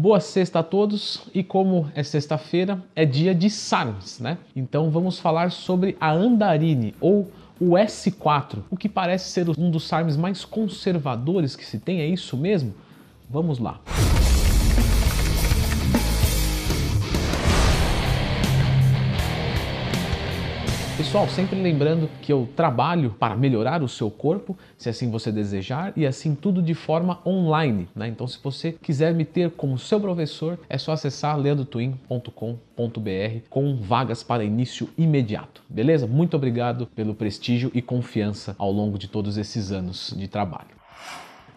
Boa sexta a todos e como é sexta-feira, é dia de SARMs, né? Então vamos falar sobre a Andarine ou o S4, o que parece ser um dos SARMs mais conservadores que se tem, é isso mesmo? Vamos lá. Pessoal, sempre lembrando que eu trabalho para melhorar o seu corpo, se assim você desejar, e assim tudo de forma online. Né? Então, se você quiser me ter como seu professor, é só acessar leandrotwin.com.br com vagas para início imediato. Beleza? Muito obrigado pelo prestígio e confiança ao longo de todos esses anos de trabalho.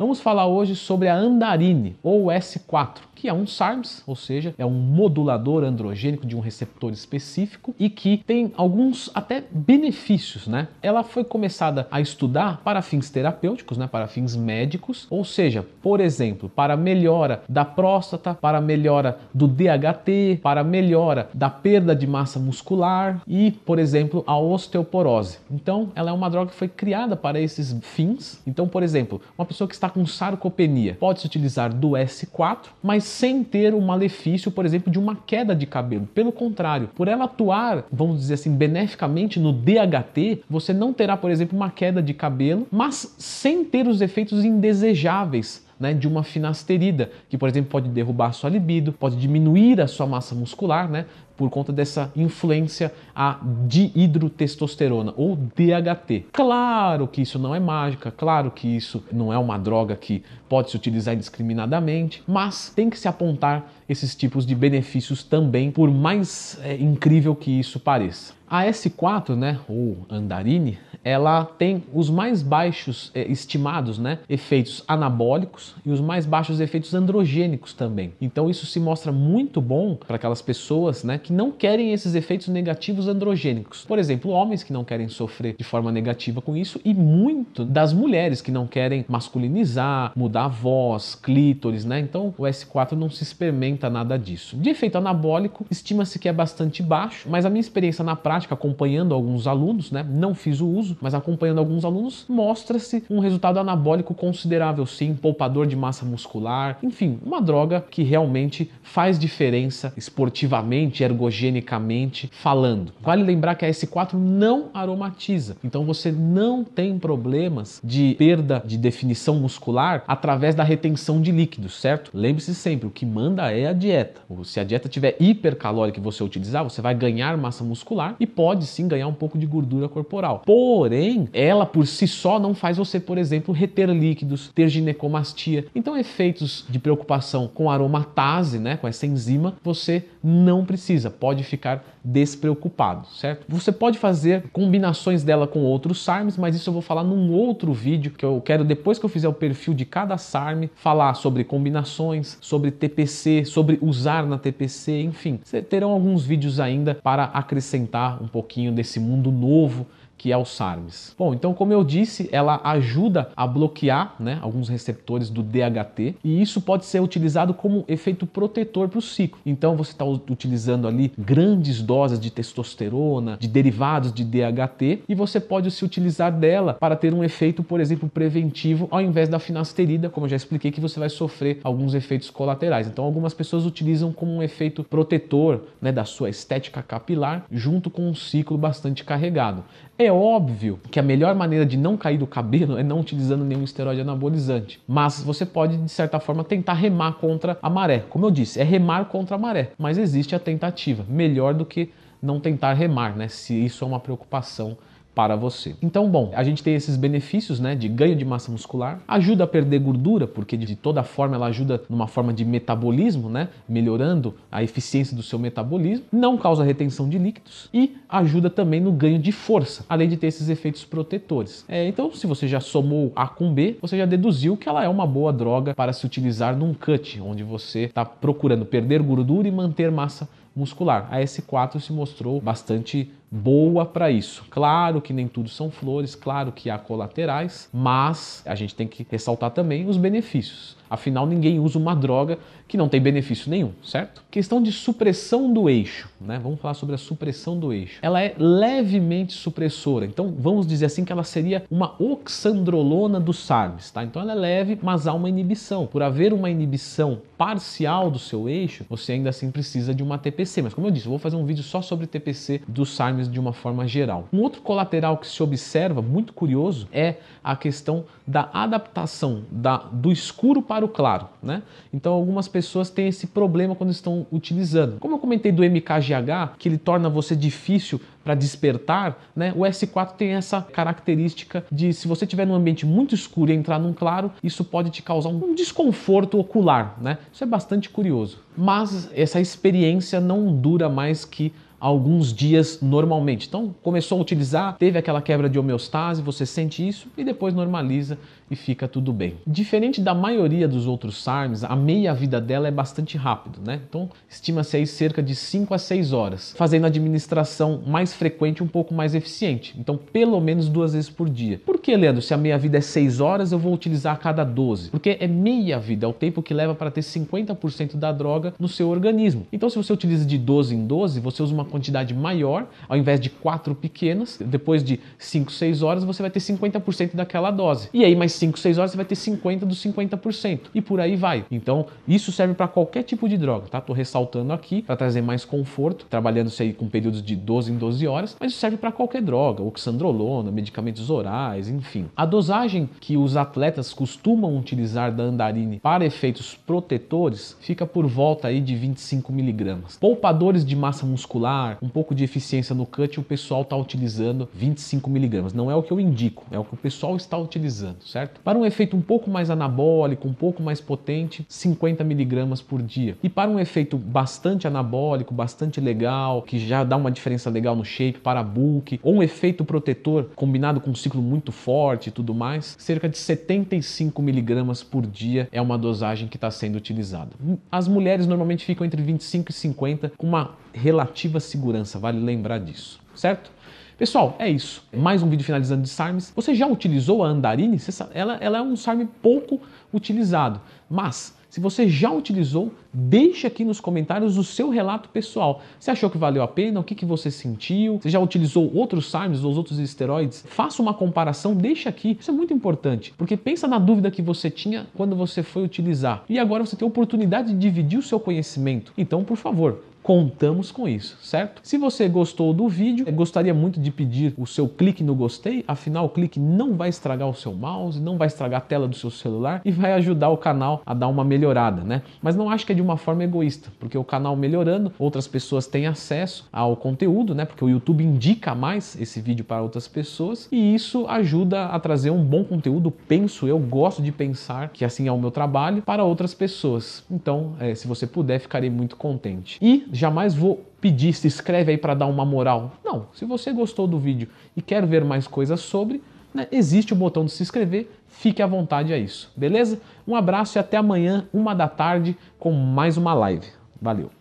Vamos falar hoje sobre a Andarine, ou S4, que é um SARMS, ou seja, é um modulador androgênico de um receptor específico e que tem alguns até benefícios, né? Ela foi começada a estudar para fins terapêuticos, né, para fins médicos, ou seja, por exemplo, para melhora da próstata, para melhora do DHT, para melhora da perda de massa muscular e, por exemplo, a osteoporose. Então, ela é uma droga que foi criada para esses fins. Então, por exemplo, uma pessoa que está com sarcopenia pode se utilizar do S4, mas sem ter o malefício, por exemplo, de uma queda de cabelo. Pelo contrário, por ela atuar, vamos dizer assim, beneficamente no DHT, você não terá, por exemplo, uma queda de cabelo, mas sem ter os efeitos indesejáveis né, de uma finasterida, que por exemplo pode derrubar a sua libido, pode diminuir a sua massa muscular, né, por conta dessa influência a dihidrotestosterona ou DHT. Claro que isso não é mágica, claro que isso não é uma droga que pode se utilizar indiscriminadamente, mas tem que se apontar esses tipos de benefícios também, por mais é, incrível que isso pareça. A S4, né, ou Andarine, ela tem os mais baixos é, estimados, né, efeitos anabólicos e os mais baixos efeitos androgênicos também. Então isso se mostra muito bom para aquelas pessoas, né, que não querem esses efeitos negativos androgênicos. Por exemplo, homens que não querem sofrer de forma negativa com isso e muito das mulheres que não querem masculinizar, mudar a voz, clítoris, né? Então o S4 não se experimenta nada disso. De efeito anabólico, estima-se que é bastante baixo, mas a minha experiência na prática acompanhando alguns alunos, né? Não fiz o uso, mas acompanhando alguns alunos, mostra-se um resultado anabólico considerável, sim, poupador de massa muscular, enfim, uma droga que realmente faz diferença esportivamente, ergogenicamente falando. Vale lembrar que a S4 não aromatiza, então você não tem problemas de perda de definição muscular através da retenção de líquidos, certo? Lembre-se sempre, o que manda é a dieta. Se a dieta tiver hipercalórica e você utilizar, você vai ganhar massa muscular e pode sim ganhar um pouco de gordura corporal. Porém, ela por si só não faz você, por exemplo, reter líquidos, ter ginecomastia. Então, efeitos de preocupação com aromatase, né, com essa enzima, você não precisa, pode ficar despreocupado, certo? Você pode fazer combinações dela com outros SARMs, mas isso eu vou falar num outro vídeo que eu quero depois que eu fizer o perfil de cada SARM, falar sobre combinações, sobre TPC, sobre usar na TPC, enfim. Terão alguns vídeos ainda para acrescentar um pouquinho desse mundo novo que é o SARMs. Bom, então como eu disse, ela ajuda a bloquear né, alguns receptores do DHT e isso pode ser utilizado como efeito protetor para o ciclo. Então você está utilizando ali grandes doses de testosterona, de derivados de DHT e você pode se utilizar dela para ter um efeito, por exemplo, preventivo ao invés da finasterida, como eu já expliquei, que você vai sofrer alguns efeitos colaterais. Então algumas pessoas utilizam como um efeito protetor né, da sua estética capilar junto com um ciclo bastante carregado. É óbvio que a melhor maneira de não cair do cabelo é não utilizando nenhum esteroide anabolizante, mas você pode, de certa forma, tentar remar contra a maré. Como eu disse, é remar contra a maré, mas existe a tentativa. Melhor do que não tentar remar, né? Se isso é uma preocupação para você. Então, bom, a gente tem esses benefícios, né, de ganho de massa muscular, ajuda a perder gordura, porque de toda forma ela ajuda numa forma de metabolismo, né, melhorando a eficiência do seu metabolismo, não causa retenção de líquidos e ajuda também no ganho de força, além de ter esses efeitos protetores. É, então, se você já somou A com B, você já deduziu que ela é uma boa droga para se utilizar num cut, onde você está procurando perder gordura e manter massa muscular. A S4 se mostrou bastante boa para isso. Claro que nem tudo são flores, claro que há colaterais, mas a gente tem que ressaltar também os benefícios. Afinal, ninguém usa uma droga que não tem benefício nenhum, certo? Questão de supressão do eixo, né? Vamos falar sobre a supressão do eixo. Ela é levemente supressora, então vamos dizer assim que ela seria uma oxandrolona dos SARMs, tá? Então ela é leve, mas há uma inibição. Por haver uma inibição parcial do seu eixo, você ainda assim precisa de uma TPC. Mas como eu disse, eu vou fazer um vídeo só sobre TPC dos SARMs de uma forma geral. Um outro colateral que se observa, muito curioso, é a questão da adaptação da, do escuro para o claro, né? Então algumas pessoas têm esse problema quando estão utilizando. Como eu comentei do MKGH, que ele torna você difícil para despertar, né? O S4 tem essa característica de se você estiver num ambiente muito escuro e entrar num claro, isso pode te causar um desconforto ocular, né? Isso é bastante curioso. Mas essa experiência não dura mais que alguns dias normalmente. Então, começou a utilizar, teve aquela quebra de homeostase, você sente isso e depois normaliza e fica tudo bem. Diferente da maioria dos outros SARMs, a meia-vida dela é bastante rápido, né? Então, estima-se aí cerca de 5 a 6 horas, fazendo a administração mais frequente um pouco mais eficiente. Então, pelo menos duas vezes por dia. Por que, Leandro? Se a meia-vida é 6 horas, eu vou utilizar a cada 12. Porque é meia-vida, é o tempo que leva para ter 50% da droga no seu organismo. Então, se você utiliza de 12 em 12, você usa uma quantidade maior, ao invés de 4 pequenas, depois de 5, 6 horas, você vai ter 50% daquela dose. E aí, mais 5, 6 horas você vai ter 50 dos 50% e por aí vai. Então, isso serve para qualquer tipo de droga, tá? Tô ressaltando aqui para trazer mais conforto, trabalhando isso aí com períodos de 12 em 12 horas, mas isso serve para qualquer droga, oxandrolona, medicamentos orais, enfim. A dosagem que os atletas costumam utilizar da andarine para efeitos protetores fica por volta aí de 25 miligramas. Poupadores de massa muscular, um pouco de eficiência no cut, o pessoal está utilizando 25 miligramas. Não é o que eu indico, é o que o pessoal está utilizando, certo? Para um efeito um pouco mais anabólico, um pouco mais potente, 50 miligramas por dia. E para um efeito bastante anabólico, bastante legal, que já dá uma diferença legal no shape, para bulk, ou um efeito protetor combinado com um ciclo muito forte e tudo mais, cerca de 75 miligramas por dia é uma dosagem que está sendo utilizada. As mulheres normalmente ficam entre 25 e 50 com uma relativa segurança, vale lembrar disso, certo? Pessoal, é isso. Mais um vídeo finalizando de SARMs. Você já utilizou a Andarine? Ela, ela é um SARM pouco utilizado, mas se você já utilizou, deixe aqui nos comentários o seu relato pessoal. Você achou que valeu a pena? O que, que você sentiu? Você já utilizou outros SARMs ou outros esteroides? Faça uma comparação, deixe aqui. Isso é muito importante, porque pensa na dúvida que você tinha quando você foi utilizar. E agora você tem a oportunidade de dividir o seu conhecimento. Então, por favor, contamos com isso, certo? Se você gostou do vídeo, gostaria muito de pedir o seu clique no gostei, afinal o clique não vai estragar o seu mouse, não vai estragar a tela do seu celular e vai ajudar o canal a dar uma melhorada, né? Mas não acho que é de uma forma egoísta, porque o canal melhorando, outras pessoas têm acesso ao conteúdo, né? Porque o YouTube indica mais esse vídeo para outras pessoas e isso ajuda a trazer um bom conteúdo, penso eu, gosto de pensar que assim é o meu trabalho para outras pessoas. Então, é, se você puder, ficarei muito contente. E jamais vou pedir, se inscreve aí para dar uma moral. Não, se você gostou do vídeo e quer ver mais coisas sobre, né, existe o botão de se inscrever, fique à vontade a isso, beleza? Um abraço e até amanhã, uma da tarde, com mais uma live. Valeu!